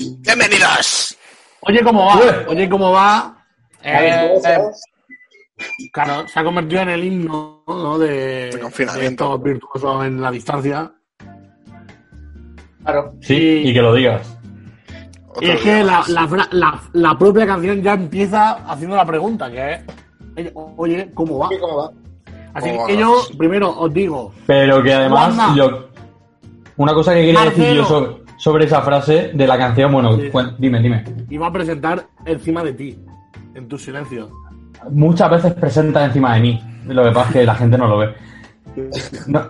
Bienvenidos. Oye, ¿cómo va? Oye, ¿cómo va? Eh, ¿cómo eh, claro, se ha convertido en el himno ¿no? de, De confinamiento. de virtuosos en la distancia. Claro. Sí, y que lo digas. Otro Y es que la, más. la fra- la- la propia canción ya empieza haciendo la pregunta, que es, oye, ¿cómo va? ¿Qué, ¿Cómo va? Así ¿Cómo que va? yo primero os digo, Pero que además, yo. Una cosa que quería decir yo Marcelo. sobre, sobre esa frase de la canción, bueno, Sí. cuen- dime, dime. iba a presentar encima de ti, en tu silencio. Muchas veces presenta encima de mí. Lo que pasa es que la gente no lo ve. No,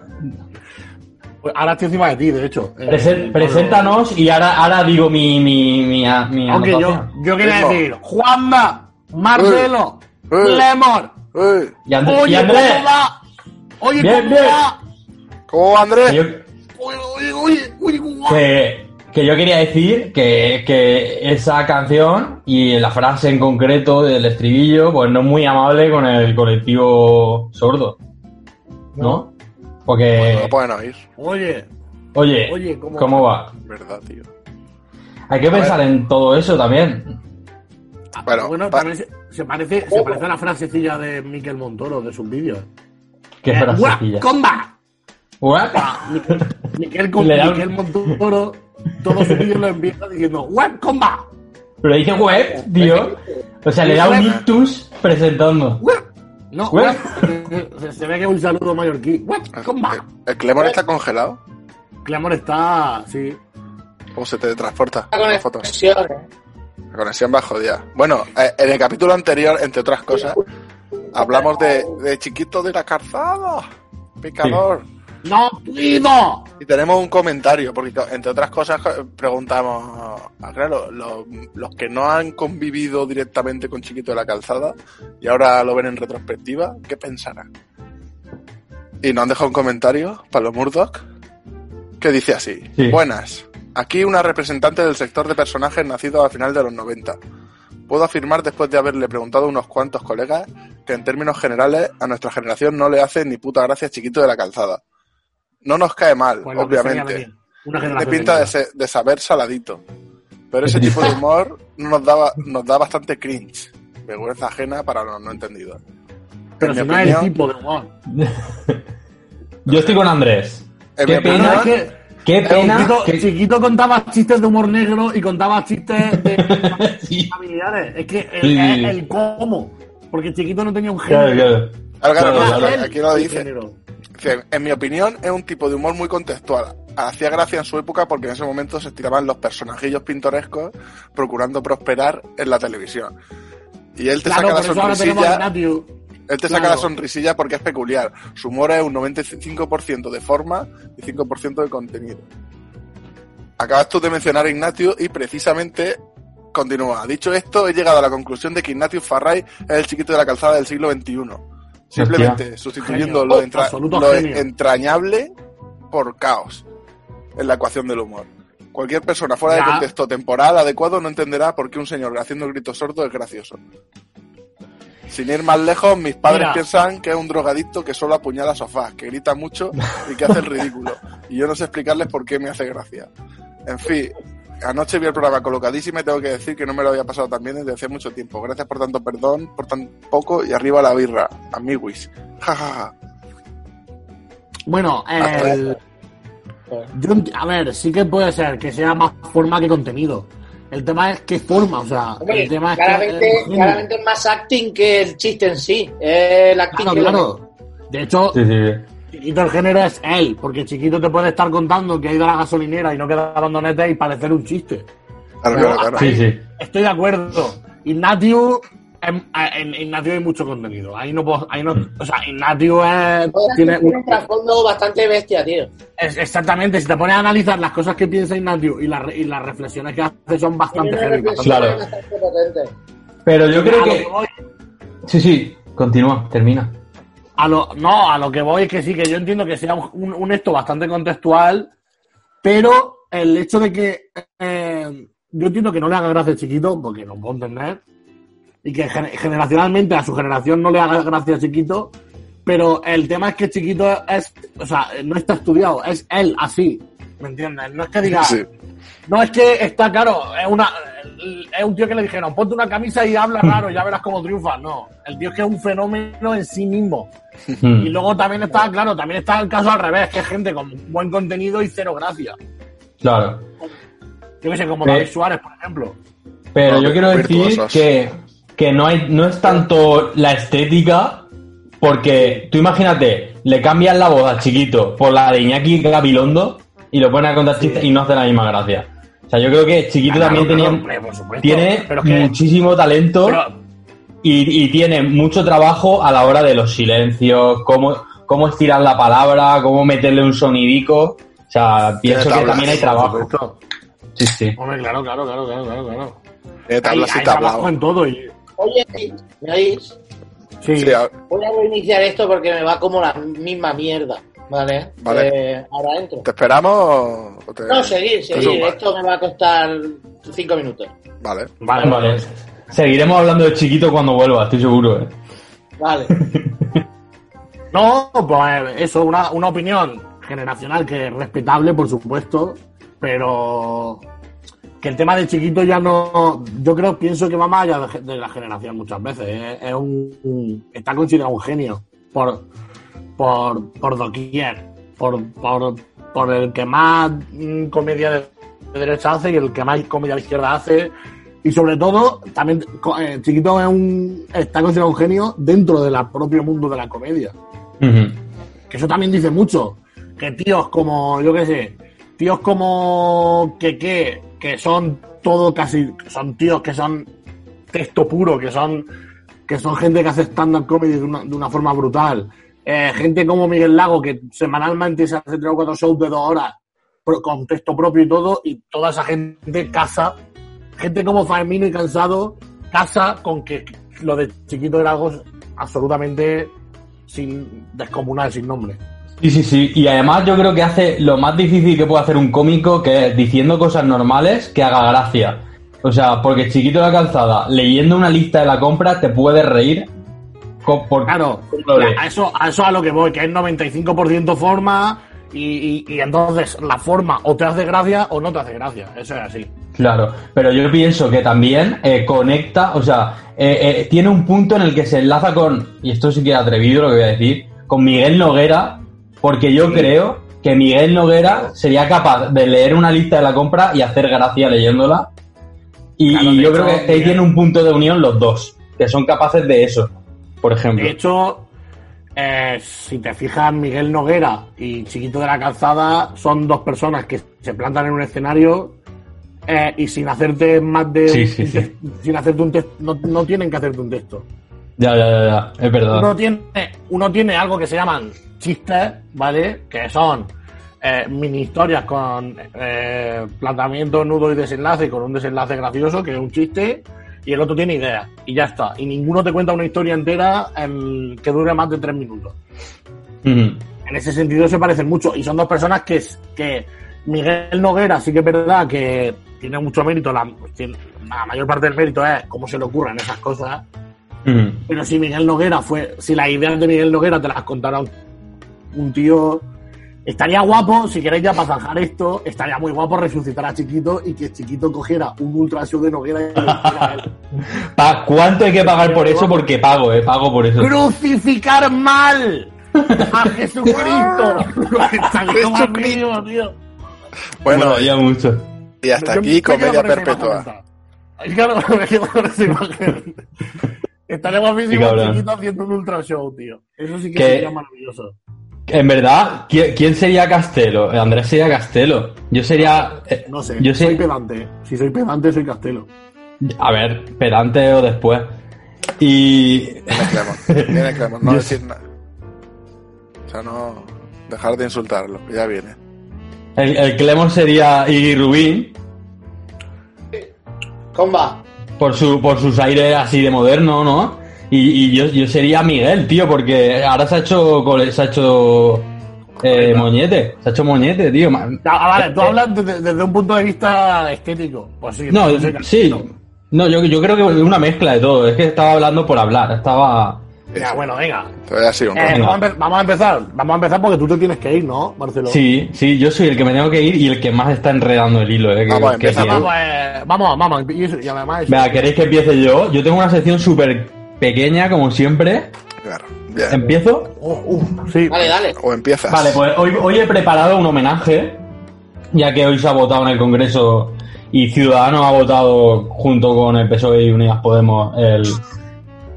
Pues ahora estoy encima de ti, de hecho. Eh, presen- preséntanos y ahora, ahora digo mi, mi, mi, mi Aunque yo, yo quería decir, Juanma, Marcelo, Eh. Lemor, ¡Eh! Y Andrés, oye, Andrés, ¿cómo va? Oye, Bien, ¿cómo bien. va? ¿Cómo va, Andrés? Que que, yo quería decir que, que esa canción y la frase en concreto del estribillo, pues no es muy amable con el colectivo sordo. ¿No? Porque, Bueno, no lo pueden oír, pues, Oye, oye, oye, ¿cómo, ¿cómo va? ¿verdad, tío? Hay que A pensar ver. en todo eso también. Bueno, bueno, pa- también se, se parece, se parece a la frasecilla de Miquel Montoro de sus vídeos. Qué Eh, frasecilla. "Guap, comba! What? Miquel, Miquel, da Miquel Montoro, todos sus vídeos lo empieza diciendo ¡Web comba! Pero dice web, tío. O sea, le da un ictus presentando. ¡Web! No, Web. Se, se ve que es un saludo mallorquí. ¡Web comba! ¿El, Clemor está congelado? Clamor está, sí. ¿Cómo se te transporta? Está con Las fotos. conexión, ¿eh? La conexión va jodida. Bueno, eh, en el capítulo anterior, entre otras cosas, hablamos de, de Chiquito de la Calzada, picador. ¡No puedo! Y tenemos un comentario, porque entre otras cosas eh, preguntamos, ah, claro, los, los que no han convivido directamente con Chiquito de la Calzada y ahora lo ven en retrospectiva, ¿qué pensarán? Y nos han dejado un comentario, Pablo Murdoch, que dice así. Sí. Buenas, aquí una representante del sector de personajes nacidos a final de los 90. Puedo afirmar, después de haberle preguntado a unos cuantos colegas, que en términos generales a nuestra generación no le hace ni puta gracia Chiquito de la Calzada. No nos cae mal, Pues obviamente. Tiene generación pinta de, seguida. se- de saber saladito. Pero ese tipo de humor nos, daba, nos da bastante cringe. Vergüenza ajena para los no entendidos. Pero en si no es el tipo de humor. Yo estoy con Andrés. En Qué pena, es que- qué pena. Chiquito, que- Chiquito contaba chistes de humor negro y contaba chistes de Sí. familiares. Es que el, Sí, sí, el- sí. el cómo. Porque Chiquito no tenía un género. claro. Claro, claro, Claro, no, claro. aquí lo dice. Dice, En mi opinión, es un tipo de humor muy contextual. Hacía gracia en su época porque en ese momento se estiraban los personajillos pintorescos procurando prosperar en la televisión. Y él te Claro, saca la sonrisilla. Él te saca Claro. la sonrisilla porque es peculiar. Su humor es un 95% de forma y 5% de contenido. Acabas tú de mencionar a Ignatius y precisamente continúa. Dicho esto, he llegado a la conclusión de que Ignatius Farray es el chiquito de la calzada del siglo XXI. Simplemente sustituyendo Genio. lo, entra- lo entrañable por caos en la ecuación del humor. Cualquier persona fuera de contexto temporal adecuado no entenderá por qué un señor haciendo gritos sordos es gracioso. Sin ir más lejos, mis padres Mira. piensan que es un drogadicto que solo apuñala sofás, que grita mucho y que hace el ridículo. Y yo no sé explicarles por qué me hace gracia. En fin, anoche vi el programa colocadísimo y tengo que decir que no me lo había pasado tan bien desde hace mucho tiempo. Gracias por tanto perdón, por tan poco y arriba la birra. Amiguis. Ja, ja, ja. Bueno, el... yo, a ver, sí que puede ser que sea más forma que contenido. El tema es qué forma, o sea, Hombre, el tema es claramente, que... es- claramente es más acting que el chiste en sí. El acting Claro, lo-. De hecho, Sí, sí. Chiquito el género es él, porque Chiquito te puede estar contando que ha ido a la gasolinera y no queda rondonete y parecer un chiste. Claro, Pero claro, claro. Sí, sí. Estoy de acuerdo. Ignatius En, en Ignatio hay mucho contenido. Ahí no puedo, ahí no, o sea, Ignatio es, tiene Tiene un trasfondo bastante bestia, tío. es- exactamente, si te pones a analizar las cosas que piensa Ignatio y, las re- y las reflexiones que hace son bastante heavy. Claro. bastante. Pero yo creo que... Sí, sí, continúa, termina. A lo, no, a lo que voy es que sí, que yo entiendo que sea un, esto bastante contextual, pero el hecho de que eh, yo entiendo que no le haga gracia chiquito, porque no puedo entender, y que gen- generacionalmente a su generación no le haga gracia chiquito, pero el tema es que chiquito es, o sea, no está estudiado, es él así, ¿me entiendes? No es que diga, Sí. no es que está claro, es una es un tío que le dijeron, ponte una camisa y habla raro, ya verás cómo triunfa. No, el tío es que es un fenómeno en sí mismo. Y Mm, luego también está, claro, también está el caso al revés, que es gente con buen contenido y cero gracia. Claro. Yo que sé, como David Suárez, por ejemplo. Pero No, yo quiero decir que, que no, hay, no es tanto la estética, porque tú imagínate, le cambias la voz al chiquito por la de Iñaki Gabilondo y lo pones a contar chistes y no hace la misma gracia. O sea, yo creo que chiquito Claro, también claro, tenía, hombre, por supuesto. tiene Pero es que- muchísimo talento Pero- y, y tiene mucho trabajo a la hora de los silencios, cómo, cómo estirar la palabra, cómo meterle un sonidico. O sea, pienso que tablas, también hay trabajo. Sí, sí. Hombre, claro, claro, claro, claro, claro. Hay, tablas y hay trabajo en todo. Y, Oye, ¿me oís? sí, Sí, a- Voy a reiniciar esto porque me va como la misma mierda. ¿Vale? Vale. Eh, ahora entro. ¿Te esperamos o te- No, seguir, seguir. Esto me va a costar cinco minutos. Vale. vale, Vale. Seguiremos hablando de chiquito cuando vuelva, estoy seguro. ¿eh? Vale. No, pues eso, una, una opinión generacional que es respetable, por supuesto, pero que el tema de chiquito ya no. Yo creo, pienso que va más allá de, de la generación muchas veces. ¿eh? Es un, un- está considerado un genio por, por, por doquier, por, por, por el que más mm, comedia de, de derecha hace y el que más comedia de izquierda hace. Y sobre todo, también eh, Chiquito es un, está considerado un genio dentro del propio mundo de la comedia. Que eso también dice mucho. Que tíos como, yo qué sé, tíos como que que, que son todo casi, son tíos que son texto puro, que son que son gente que hace stand-up comedy de una, de una forma brutal. Eh, gente como Miguel Lago, que semanalmente se hace tres o cuatro shows de dos horas con texto propio y todo, y toda esa gente casa. Gente como Fermino y Cansado casa con que lo de chiquito era algo absolutamente sin descomunal, sin nombre. Sí, sí, sí. Y además yo creo que hace lo más difícil que puede hacer un cómico, que es diciendo cosas normales que haga gracia. O sea, porque chiquito de la calzada, leyendo una lista de la compra, te puedes reír. Por- Claro, de- a eso, a eso a lo que voy, que es 95% forma y, y- y entonces la forma o te hace gracia o no te hace gracia. Eso es así. Claro, pero yo pienso que también eh, conecta, o sea, eh, eh, tiene un punto en el que se enlaza con, y esto sí que es atrevido lo que voy a decir, con Miguel Noguera, porque yo creo que Miguel Noguera sería capaz de leer una lista de la compra y hacer gracia leyéndola. Y, Claro, y de yo hecho, creo que ahí tiene un punto de unión los dos, que son capaces de eso, por ejemplo. De hecho, eh, si te fijas, Miguel Noguera y Chiquito de la Calzada son dos personas que se plantan en un escenario eh, y sin hacerte más de Sí, sí, sí. sin hacerte un texto, no, no tienen que hacerte un texto. Ya, ya, ya, ya, es verdad. Uno tiene, uno tiene algo que se llaman chistes, ¿vale? Que son eh, mini historias con eh, planteamiento, nudo y desenlace, con un desenlace gracioso, que es un chiste, y el otro tiene ideas, y ya está. Y ninguno te cuenta una historia entera em, que dure más de tres minutos. Ujú. En ese sentido se parecen mucho, y son dos personas que, que Miguel Noguera sí que es verdad que tiene mucho mérito, la, la mayor parte del mérito es cómo se le ocurren esas cosas, Ujú. pero si Miguel Noguera fue, si las ideas de Miguel Noguera te las contara un, un tío, estaría guapo, si queréis ya para zanjar esto, estaría muy guapo resucitar a Chiquito y que Chiquito cogiera un ultra show de Noguera y lo hiciera a él. Pa- ¿Cuánto hay que pagar por eso? Porque pago, eh, pago por eso. ¡Crucificar mal! ¡A Jesucristo! Mínimo, tío. Bueno, ya mucho. y hasta aquí comedia perpetua. Claro, me quedo con esa imagen. Estaría Sí, guapísimo cabrón. Chiquito haciendo un ultra show, tío. Eso sí que Que- sería maravilloso. En verdad, ¿quién, quién sería Castelo? Andrés sería Castelo. Yo sería. eh, No sé, Yo soy pedante. Si soy pedante, soy Castelo. A ver, pedante o después. Y. Viene Clemon, viene Clemon, no Yo- decir nada. O sea, no. Dejar de insultarlo, que ya viene. El, el Clemon sería Iggy Rubin Comba. por, su, por sus aires así de moderno, ¿no? Y, y yo, yo sería Miguel, tío, porque ahora se ha hecho, cole- se ha hecho eh, moñete. Se ha hecho moñete, tío. Ah, vale, tú hablas desde, desde un punto de vista estético. Pues sí, No, sí. No, yo, yo creo que es una mezcla de todo. Es que estaba hablando por hablar. Estaba. Ya, bueno, venga. Un Eh, vamos, a empe- vamos a empezar. Vamos a empezar porque tú te tienes que ir, ¿no, Marcelo? Sí, sí, yo soy el que me tengo que ir y el que más está enredando el hilo. Eh, que- Vamos, que empieza, tío. Vamos, eh, vamos, vamos. Y, eso- y además. eso- Vea, ¿queréis que empiece yo? Yo tengo una sección súper pequeña, como siempre. Claro, bien. ¿Empiezo? Oh, uf, sí. Dale, dale. O empiezas. Vale, pues hoy, hoy he preparado un homenaje, ya que hoy se ha votado en el Congreso y Ciudadanos ha votado junto con el PSOE y Unidas Podemos el,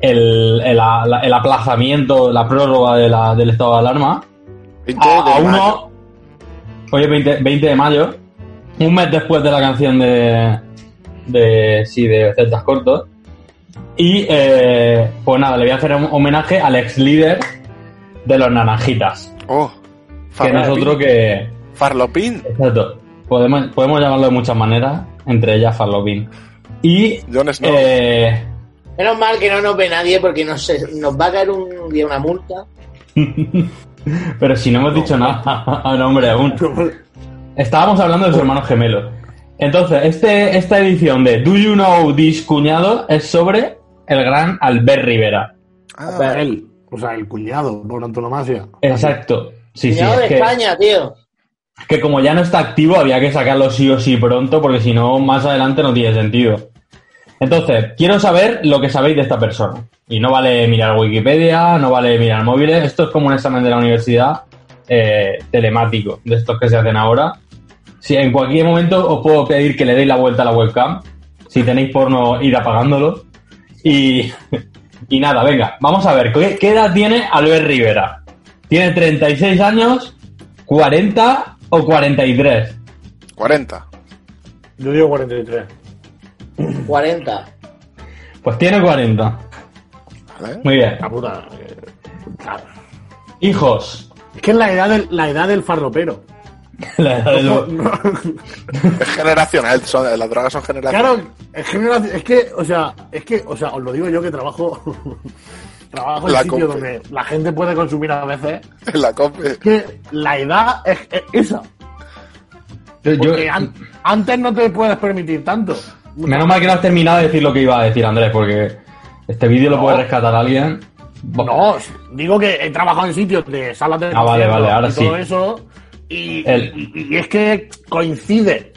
el, el, la- el aplazamiento, la prórroga de la- del estado de alarma. 20 A, de a mayo. uno, hoy es 20, 20 de mayo, un mes después de la canción de, de sí, de Celtas Cortos. Y eh, pues nada, le voy a hacer un homenaje al ex líder de los Naranjitas. Oh, Que no es otro que. Farlopín. Exacto. Podemos, podemos llamarlo de muchas maneras, entre ellas Farlopín. Y. Jon Snow. eh, Menos mal que no nos ve nadie porque nos, nos va a caer un día una multa. pero si no hemos dicho nada, no, hombre, aún. Estábamos hablando de su hermano gemelo. Entonces, este, esta edición de Do You Know This Cuñado es sobre el gran Albert Rivera. Ah, Él, o sea, el cuñado, por antonomasia. Exacto. Sí, sí, Cuñado es de que, España, tío. que como ya no está activo, había que sacarlo sí o sí pronto, porque si no, más adelante no tiene sentido. Entonces, quiero saber lo que sabéis de esta persona. Y no vale mirar Wikipedia, no vale mirar móviles. Esto es como un examen de la universidad eh, telemático, de estos que se hacen ahora. Si en cualquier momento os puedo pedir que le deis la vuelta a la webcam. Si tenéis porno, ir apagándolo. Y, y nada, venga, vamos a ver. ¿qué, qué edad tiene Albert Rivera? ¿Tiene 36 años, 40 o 43? 40. Yo digo 43. 40. Pues tiene 40. ¿Vale? Muy bien. La puta. eh, claro. Hijos. Es que es la edad del, la edad del farropero. La edad de No, los- no, Es generacional, son, las drogas son generacionales. claro, es, generación- es que, o sea, es que, o sea, os lo digo yo que trabajo, trabajo en La sitios compe. donde la gente puede consumir a veces. En la COPE. Es que la edad es, es esa. Yo- yo- Porque an- antes no te puedes permitir tanto. menos mal que no has terminado de decir lo que iba a decir Andrés, porque este vídeo lo puede rescatar alguien. No, digo que he trabajado en sitios de salas de Ah, vale, vale, ahora y todo sí. eso y, El- y- y es que coincide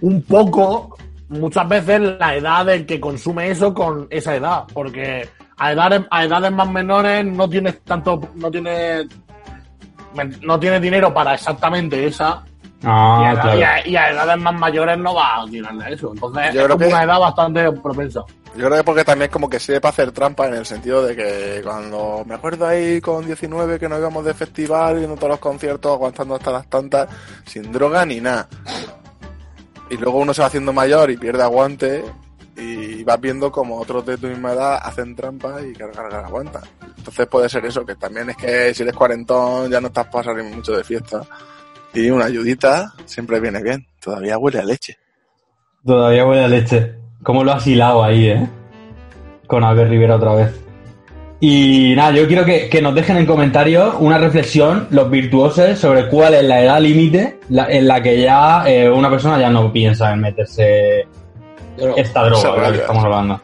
un poco muchas veces la edad del que consume eso con esa edad, porque a edades, a edades más menores no tienes tanto, no tienes no tienes dinero para exactamente esa y, Ah, a, edad- claro. y a- y a edades más mayores no vas a tirarle a eso. Entonces Yo es creo como que- una edad bastante propensa. Yo creo que porque también como que sirve para hacer trampa en el sentido de que cuando me acuerdo ahí con 19 que nos íbamos de festival viendo todos los conciertos aguantando hasta las tantas sin droga ni nada. Y luego uno se va haciendo mayor y pierde aguante y vas viendo como otros de tu misma edad hacen trampa y cargar aguanta. Entonces puede ser eso, que también es que si eres cuarentón ya no estás salir mucho de fiesta. Y una ayudita siempre viene bien. Todavía huele a leche. Todavía huele a leche. ¿Cómo lo has hilado ahí, eh? Con Albert Rivera otra vez. Y nada, yo quiero que, que nos dejen en comentarios una reflexión, los virtuosos, sobre cuál es la edad límite en la que ya eh, una persona ya no piensa en meterse esta droga de la que estamos hablando.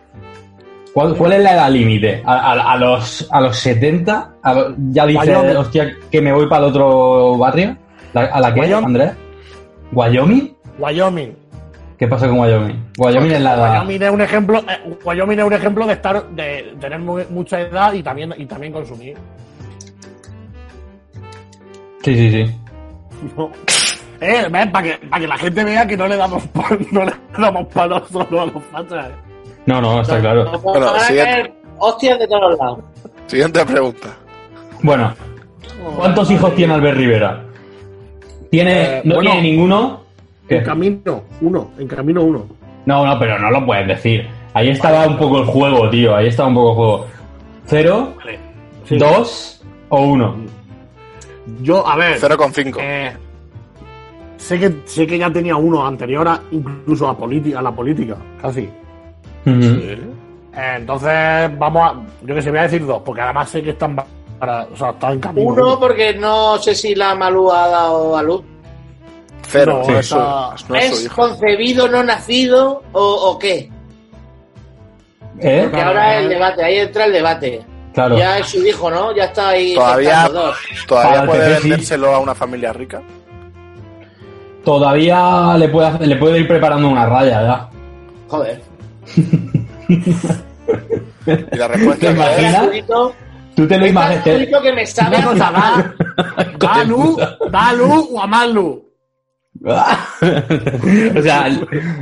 ¿Cuál, cuál es la edad límite? ¿A, a- a los, ¿A los 70? ¿A lo- ¿Ya dice, Wyoming. hostia, que me voy para el otro barrio? ¿La- ¿A la que, Wyoming. Andrés? ¿Wyoming? Wyoming. ¿Qué pasa con Wyoming? Wyoming es la edad... Wyoming es un ejemplo, eh, Wyoming es un ejemplo de estar, de tener mu- mucha edad y también, y también consumir. Sí, sí, sí. ¿no? Eh, para que, pa' que la gente vea que no le damos pa- no le damos palos solo a los fachas. eh. No, no, está claro. Bueno, siguiente. hostias de todos lados. Siguiente pregunta. Bueno, ¿cuántos hijos tiene Albert Rivera? ¿Tiene, Eh, ¿No bueno. tiene ninguno? ¿Qué? En camino, uno, en camino uno. No, no, pero no lo puedes decir. Ahí estaba un poco el juego, tío. Ahí estaba un poco el juego. ¿Cero, Vale. Sí. dos o uno? Yo, a ver. 0,5. eh, sé, que, sé que ya tenía uno anterior a, incluso a, política, a la política, casi. Ujú. Eh, entonces, vamos a. Yo que sé, voy a decir dos, porque además sé que están para. O sea, están en camino. Uno, porque no sé si la Malú ha dado a luz. Cero. no, no, es esa- su, no es su ¿Es hijo. concebido, no nacido o, o qué? ¿Eh? Que ahora el debate, ahí entra el debate. Claro. Ya es su hijo, ¿no? Ya está ahí. Todavía, todavía puede PP sí. vendérselo a una familia rica. Todavía le puede, hacer- le puede ir preparando una raya, ya. Joder. Y la ¿Te respuesta es imaginas? Tú te lo Es imaginas. que me sabe luz, da luz o a más luz. o sea,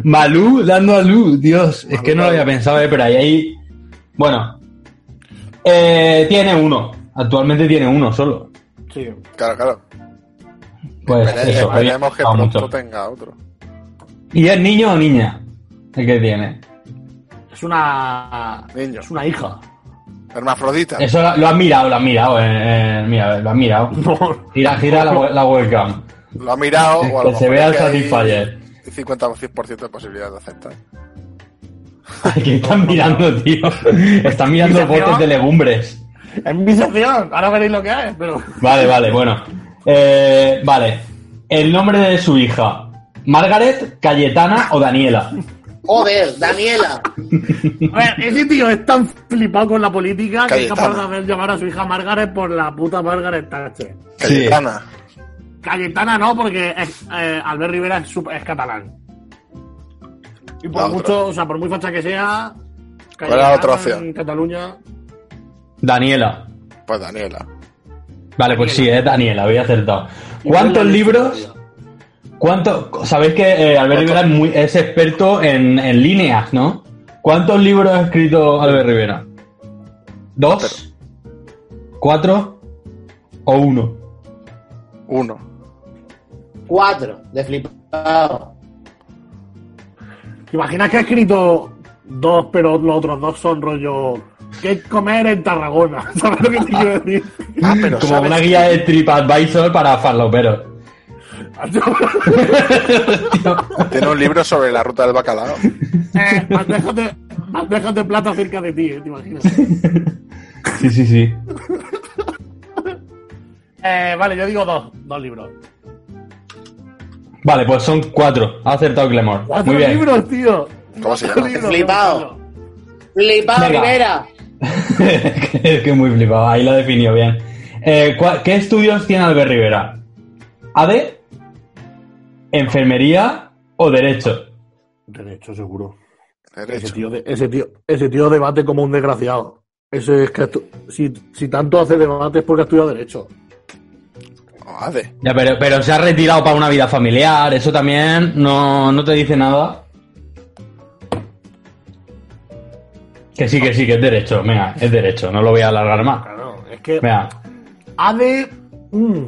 Malú dando a luz, Dios, es que no lo había pensado, eh, pero ahí hay. Bueno, eh, tiene uno, actualmente tiene uno solo. Sí. Claro, claro. Pues Espere- eso, Esperemos que pronto mucho. tenga otro. ¿Y es niño o niña? El que tiene. Es una. Niño. Es una hija. Hermafrodita. Eso lo, lo has mirado, lo has mirado, eh, eh, mira, lo has mirado. No. Gira, gira la webcam. Lo ha mirado o a lo Que se vea el Satisfyer. 50% de posibilidad de aceptar. ¿Qué están mirando, tío? Están mirando botes de legumbres. Es mi sección. Ahora veréis lo que es, pero. Vale, vale, bueno. Eh, vale. El nombre de su hija. Margaret, Cayetana o Daniela. Joder, Daniela. A ver, ese tío es tan flipado con la política que es capaz de haber llamar a su hija Margaret por la puta Margaret Thatcher. Cayetana. Cayetana no, porque es- eh, Albert Rivera es, catalán. Y por La otra. mucho, o sea, por muy facha que sea. ¿Cuál era la otra Cayetana opción? En Cataluña. Daniela. Pues Daniela. Vale, pues sí, es Daniela, había acertado. ¿Cuántos libros? leche, ¿Cuánto? Sabéis que eh, Albert Rivera es, muy, es experto en, en líneas, ¿no? ¿Cuántos libros ha escrito Albert Rivera? ¿Dos? ¿Cuatro? ¿O uno? Uno. Cuatro, de flipado. ¿Te imaginas que ha escrito dos, pero los otros dos son rollo. ¿Qué comer en Tarragona? ¿Sabes lo que te quiero decir? Ah, pero Como ¿sabes? una guía de TripAdvisor para farloperos. Tiene un libro sobre la ruta del bacalao. eh, de plata cerca de ti, eh, ¿te imaginas? Sí, sí, sí. Eh, vale, yo digo dos, dos libros. Vale, pues son cuatro. Ha acertado Clemor. ¡Cuatro Muy bien. libros, tío! ¿Cómo se llama? libros, Flipado. Flipado. Rivera. es que muy flipado, ahí lo definió bien. Eh, ¿cuál- ¿Qué estudios tiene Albert Rivera? ¿AD? ¿Enfermería o Derecho? Derecho, seguro. Ese Derecho. tío, de- ese, tío, ese tío debate como un desgraciado. Ese es que si, si tanto hace debate es porque ha estudiado Derecho. Ya, pero, pero se ha retirado para una vida familiar, eso también no, no te dice nada. Que sí, que sí, que es derecho. Venga, es derecho, no lo voy a alargar más. Claro, es que Venga, ADE. mm,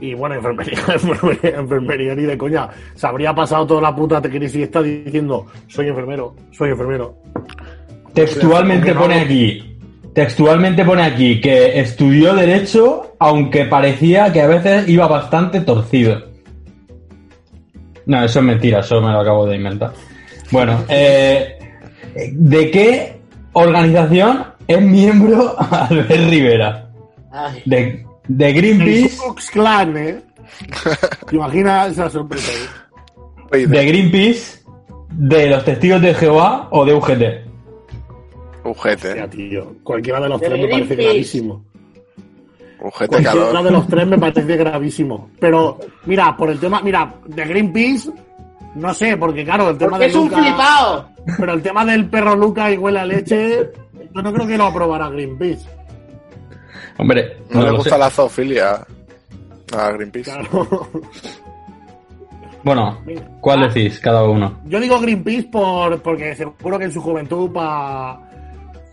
y bueno, enfermería, enfermería, enfermería ni de coña. Se habría pasado toda la puta crisis y está diciendo: Soy enfermero, soy enfermero. textualmente pone aquí, textualmente pone aquí que estudió derecho, aunque parecía que a veces iba bastante torcido. No, eso es mentira, eso me lo acabo de inventar. Bueno, eh, ¿de qué organización es miembro Albert Rivera? De, Greenpeace, ¿eh? ¿Te imaginas esa sorpresa? Oye, de Greenpeace, de los testigos de Jehová o de UGT. Ujete. Hostia, tío. Cualquiera de los tres me parece gravísimo. Ujete Cualquiera calor. de los tres me parece gravísimo. Pero, mira, por el tema, mira, de Greenpeace, no sé, porque claro, el tema porque de es un flipado. Pero el tema del perro Luca y huele a leche, yo no creo que lo aprobará Greenpeace. Hombre, No, no le gusta sé. la zoofilia a Greenpeace. Claro. Bueno, ¿cuál decís cada uno? Yo digo Greenpeace por, porque seguro que en su juventud pa- para...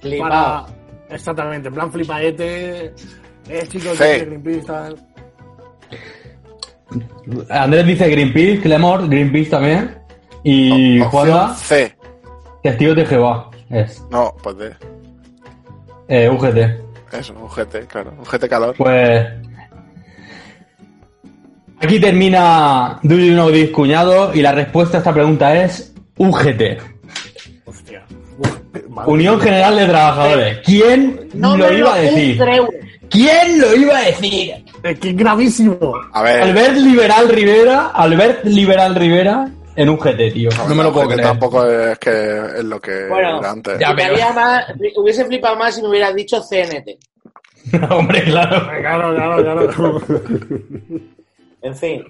Flipado. Exactamente, en plan flipaete, eh, chicos, Sí. de Greenpeace, tal. Andrés dice Greenpeace, Clemor, Greenpeace también. Y Juanma, C. Testigos de Jehová. es. No, pues de Eh, UGT. eso, UGT, claro. UGT calor. Pues. Aquí termina Do You Know This, cuñado, y la respuesta a esta pregunta es UGT. Madre Unión mía. General de Trabajadores. ¿Quién No lo iba a decir? creo. ¿Quién lo iba a decir? Es que es gravísimo. A ver. Albert Liberal Rivera, Albert Liberal Rivera en UGT, tío. No, me lo puedo creer. Tampoco es que es lo que Bueno, era antes. Ya. Más- hubiese flipado más si me hubieras dicho CNT. Hombre, claro. Claro, claro, claro. En fin.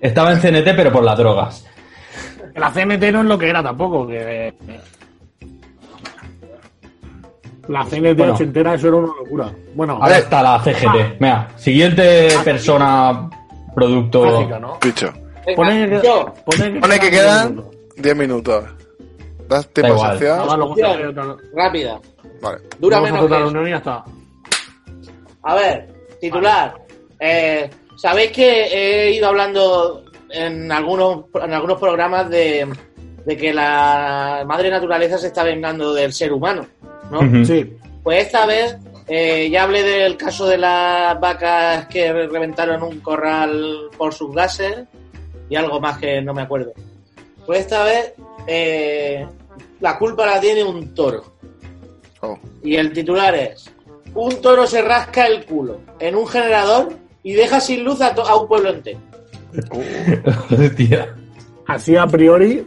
Estaba en CNT, pero por las drogas. La CNT no es lo que era tampoco. Que... La CNT Bueno. ochentera, eso era una locura. Bueno, Ahora está la CGT. Mira, siguiente persona, producto. mágica, ¿no? Pone, yo. pone Pone que quedan quedan 10 minutos. ¿Das tiempo otra- Rápida. Vale. Dura menos otra que y ya está. A ver, titular. Eh, Sabéis que he ido hablando en algunos, en algunos programas de, de que la madre naturaleza se está vengando del ser humano, ¿no? Sí. Pues esta vez eh, ya hablé del caso de las vacas que reventaron un corral por sus gases y algo más que no me acuerdo. Pues esta vez eh, la culpa la tiene un toro. Oh. Y el titular es: Un toro se rasca el culo en un generador y deja sin luz a, un pueblo entero. Hostia. Así a priori,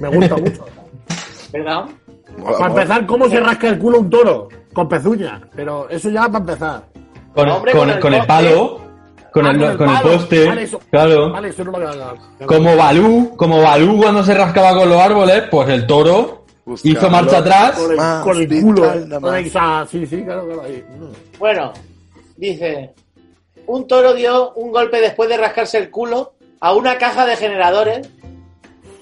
me gusta mucho. ¿Verdad? Para empezar, ¿cómo se rasca el culo un toro? Con pezuñas. Pero eso ya para empezar. Con, Hombre, con- con el con el poste. palo, con Ah, el, con el palo. poste. Vale, eso- Claro. Vale, eso no lo había Como Balú, como Balú cuando se rascaba con los árboles, pues el toro Busca hizo marcha atrás. Con el, Más con el vital, culo. está, Sí, sí, claro, claro. ahí. Bueno, dice: Un toro dio un golpe después de rascarse el culo a una caja de generadores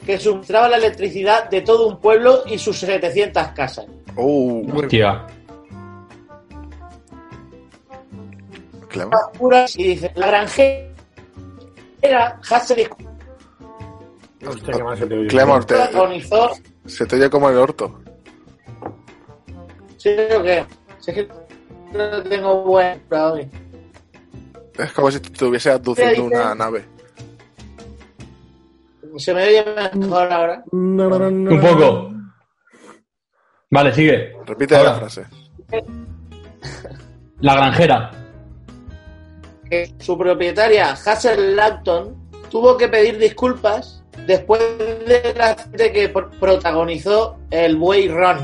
que suministraba la electricidad de todo un pueblo y sus 700 casas. Oh, Hostia. Puras y dice: La granjera Hassel Hostia, qué mal se te oye. Clemor, te- se te oye como el orto. ¿Sí o qué? Si es que no tengo buen para hoy. Es como si te estuviese abduciendo dice? una nave. ¿Se me oye mejor ahora? Un poco. Vale, sigue. Repite Ahora. la frase. La granjera. que su propietaria, Hazel Lapton, tuvo que pedir disculpas después del accidente que pr- protagonizó el buey Ron,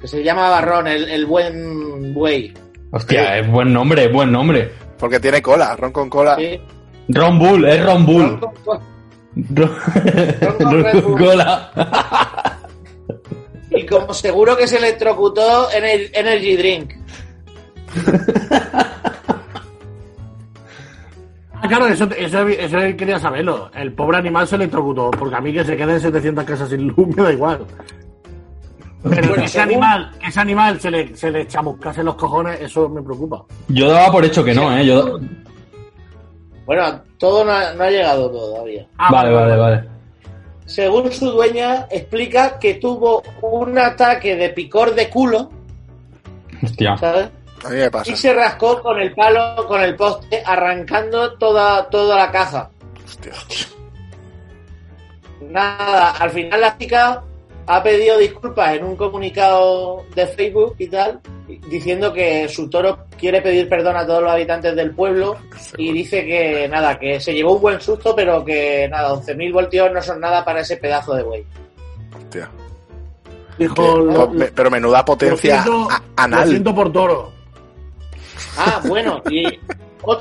que se llamaba Ron, el, el buen buey. Hostia, es buen nombre, es buen nombre. Porque tiene cola, ron con cola. ¿sí? Ron Bull, es Ron Bull. Ron Cola. Y como seguro que se electrocutó en el Energy Drink. Ah, claro, eso, eso, eso quería saberlo. El pobre animal se electrocutó, porque a mí que se queden 700 casas sin luz me da igual. Pero Bueno, que ese según- animal, que ese animal se le, se le chamuscase los cojones, eso me preocupa. Yo daba por hecho que no, ¿eh? Yo... Bueno, todo no ha, no ha llegado todavía. Ah, vale, vale, vale. Según su dueña, explica que tuvo un ataque de picor de culo, Hostia. ¿sabes? A mí me pasa. Y se rascó con el palo, con el poste, arrancando toda, toda la caja. Hostia. Nada, al final la chica ha pedido disculpas en un comunicado de Facebook y tal, diciendo que su toro quiere pedir perdón a todos los habitantes del pueblo y dice que nada, que se llevó un buen susto, pero que nada, 11.000 voltios no son nada para ese pedazo de buey. Hostia. Dijo, lo- me- pero menuda potencia lo siento- Lo anal. siento por toro. Ah, bueno, y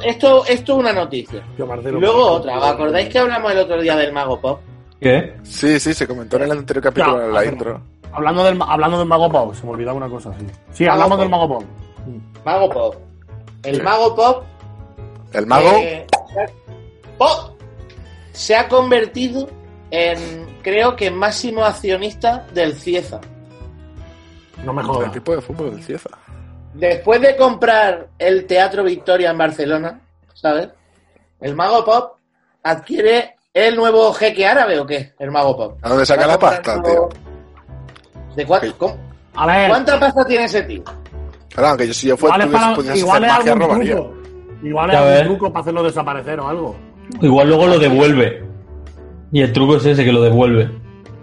esto, esto es una noticia. Marcelo, luego otra, ¿os acordáis que hablamos el otro día del Mago Pop? ¿Qué? Sí, sí, se comentó en el anterior capítulo, Ya, en la intro. Hablando del, hablando del Mago Pop, se me olvidaba una cosa, sí. Sí, hablamos del Mago Pop. Mago Pop. El Sí. Mago Pop El mago, Eh, Pop se ha convertido en, creo que, máximo accionista del Cieza. No me el jodas. equipo de fútbol del Cieza. Después de comprar el Teatro Victoria en Barcelona, ¿sabes? El Mago Pop adquiere el nuevo jeque árabe o qué? El Mago Pop. ¿A dónde saca la comprando- pasta, tío? ¿De cuánto? cómo- A ver, ¿Cuánta pasta tiene ese tío? Claro, que yo si yo fuera igual es, tú para- igual hacer es magia, truco. Igual es algún truco para hacerlo desaparecer o algo. Igual luego lo devuelve. Y el truco es ese que lo devuelve.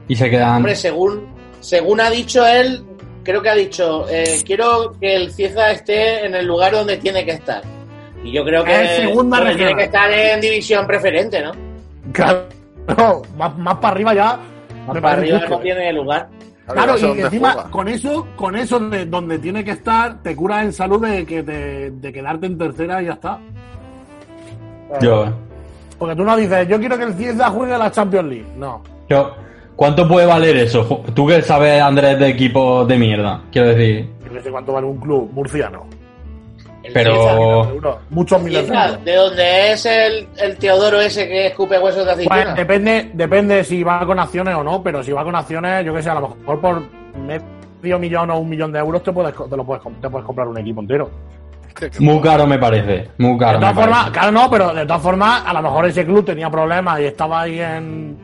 Y se quedan. Hombre, según, según ha dicho él, creo que ha dicho, eh, quiero que el Cieza esté en el lugar donde tiene que estar. Y yo creo que Es segunda tiene que estar en división preferente, ¿no? Claro, más, más para arriba ya. Más para arriba justo. no tiene lugar. A Claro, y encima juega. con eso, con eso de donde tiene que estar, te curas en salud de que te, de quedarte en tercera y ya está. Yo, Porque tú no dices, yo quiero que el Cieza juegue la Champions League. No. yo- ¿Cuánto puede valer eso? Tú que sabes, Andrés, de equipos de mierda. Quiero decir. Yo no sé cuánto vale un club murciano. El Pero- muchos miles de euros. de donde es el, el Teodoro ese que escupe huesos de Pues aceituna. depende, depende si va con acciones o no, pero si va con acciones, yo que sé, a lo mejor por medio millón o un millón de euros te puedes, te lo puedes, te puedes comprar un equipo entero. Qué Muy caro me parece. Muy caro. de todas formas, claro, no, pero de todas formas, a lo mejor ese club tenía problemas y estaba ahí en.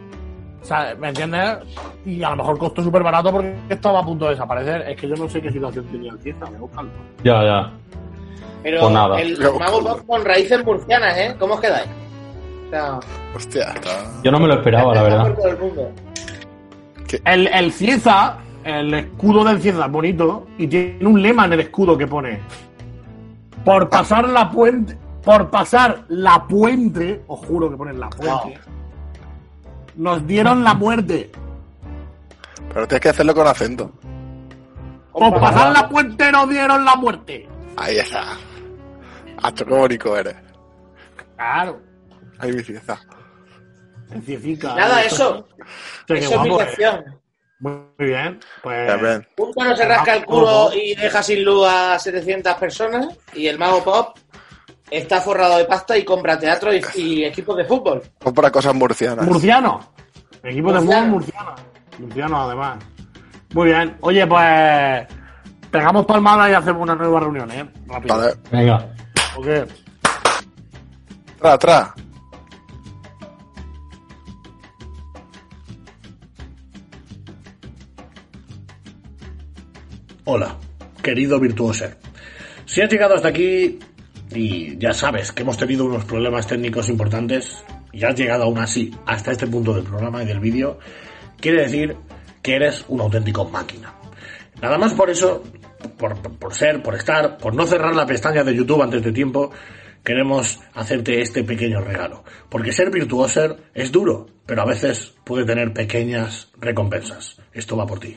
o sea, ¿Me entiendes? Y a lo mejor costó súper barato porque estaba a punto de desaparecer. Es que yo no sé qué situación tenía el Cieza, me buscan. Ya, ya. Pero pues nada. el Luego- mago Pop con raíces murcianas, ¿eh? ¿Cómo os quedáis? O sea, Hostia, está... Yo no me lo esperaba, la verdad. el. El, el Cieza, el escudo del Cieza es bonito y tiene un lema en el escudo que pone: Por pasar la puente, por pasar la puente, os juro que ponen la puente, nos dieron la muerte. Pero tienes que hacerlo con acento. Por pasar la puente nos dieron la muerte. Ahí está. Bonito eres. Claro, Ahí mi Ciecica. Nada, eso. Qué Eso es mi guapo, eh. sección. Muy bien, pues. Punto no se rasca el culo y deja sin luz a 700 personas. Y el mago Pop está forrado de pasta y compra teatro y, y equipos de fútbol. Compra cosas murcianas. Murciano. Equipo de Murciano. fútbol murciano. Murciano, además. Muy bien. Oye, pues. Pegamos palmada y hacemos una nueva reunión, ¿eh? Rápido. Vale. Venga. Ok. Atrás, atrás. Hola, querido virtuoser. Si has llegado hasta aquí y ya sabes que hemos tenido unos problemas técnicos importantes y has llegado aún así hasta este punto del programa y del vídeo, quiere decir que eres un auténtico máquina. Nada más por eso, por, ser, por estar, por no cerrar la pestaña de YouTube antes de tiempo, queremos hacerte este pequeño regalo. Porque ser virtuoser es duro, pero a veces puede tener pequeñas recompensas. Esto va por ti.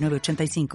906985.